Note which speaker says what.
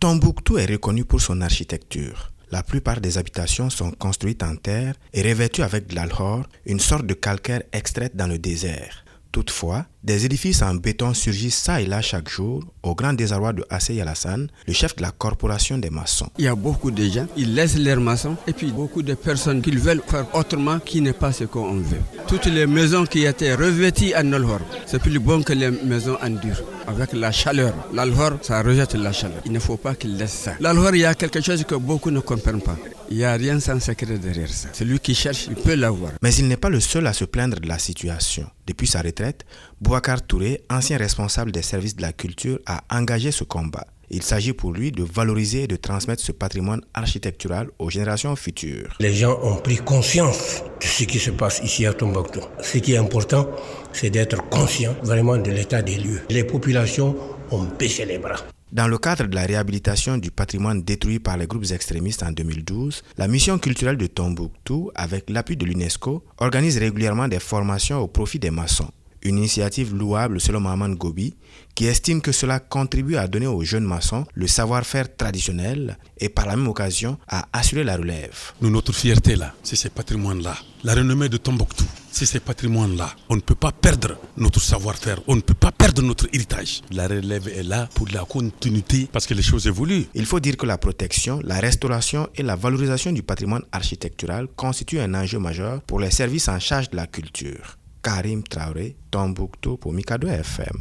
Speaker 1: Tombouctou est reconnu pour son architecture. La plupart des habitations sont construites en terre et revêtues avec de l'alhor, une sorte de calcaire extraite dans le désert. Toutefois, des édifices en béton surgissent ça et là chaque jour, au grand désarroi de Assey Alassane, le chef de la corporation des maçons.
Speaker 2: Il y a beaucoup de gens, ils laissent leurs maçons, et puis beaucoup de personnes qui veulent faire autrement qui n'est pas ce qu'on veut. Toutes les maisons qui étaient revêtues en alhor, c'est plus bon que les maisons en dur avec la chaleur. L'alhor, ça rejette la chaleur. Il ne faut pas qu'il laisse ça. L'alhor, il y a quelque chose que beaucoup ne comprennent pas. Il n'y a rien sans secret derrière ça. Celui qui cherche, il peut l'avoir.
Speaker 1: Mais il n'est pas le seul à se plaindre de la situation. Depuis sa retraite, Bouakar Touré, ancien responsable des services de la culture, a engagé ce combat. Il s'agit pour lui de valoriser et de transmettre ce patrimoine architectural aux générations futures.
Speaker 3: Les gens ont pris conscience de ce qui se passe ici à Tombouctou. Ce qui est important, c'est d'être conscient vraiment de l'état des lieux. Les populations ont baissé les bras.
Speaker 1: Dans le cadre de la réhabilitation du patrimoine détruit par les groupes extrémistes en 2012, la mission culturelle de Tombouctou, avec l'appui de l'UNESCO, organise régulièrement des formations au profit des maçons. Une initiative louable selon Mohamed Gobi, qui estime que cela contribue à donner aux jeunes maçons le savoir-faire traditionnel et par la même occasion à assurer la relève.
Speaker 4: Nous, notre fierté là, c'est ces patrimoines-là. La renommée de Tombouctou, c'est ces patrimoines-là. On ne peut pas perdre notre savoir-faire, on ne peut pas perdre notre héritage. La relève est là pour la continuité parce que les choses évoluent.
Speaker 1: Il faut dire que la protection, la restauration et la valorisation du patrimoine architectural constituent un enjeu majeur pour les services en charge de la culture. Karim Traoré, Tombouctou pour Mikado FM.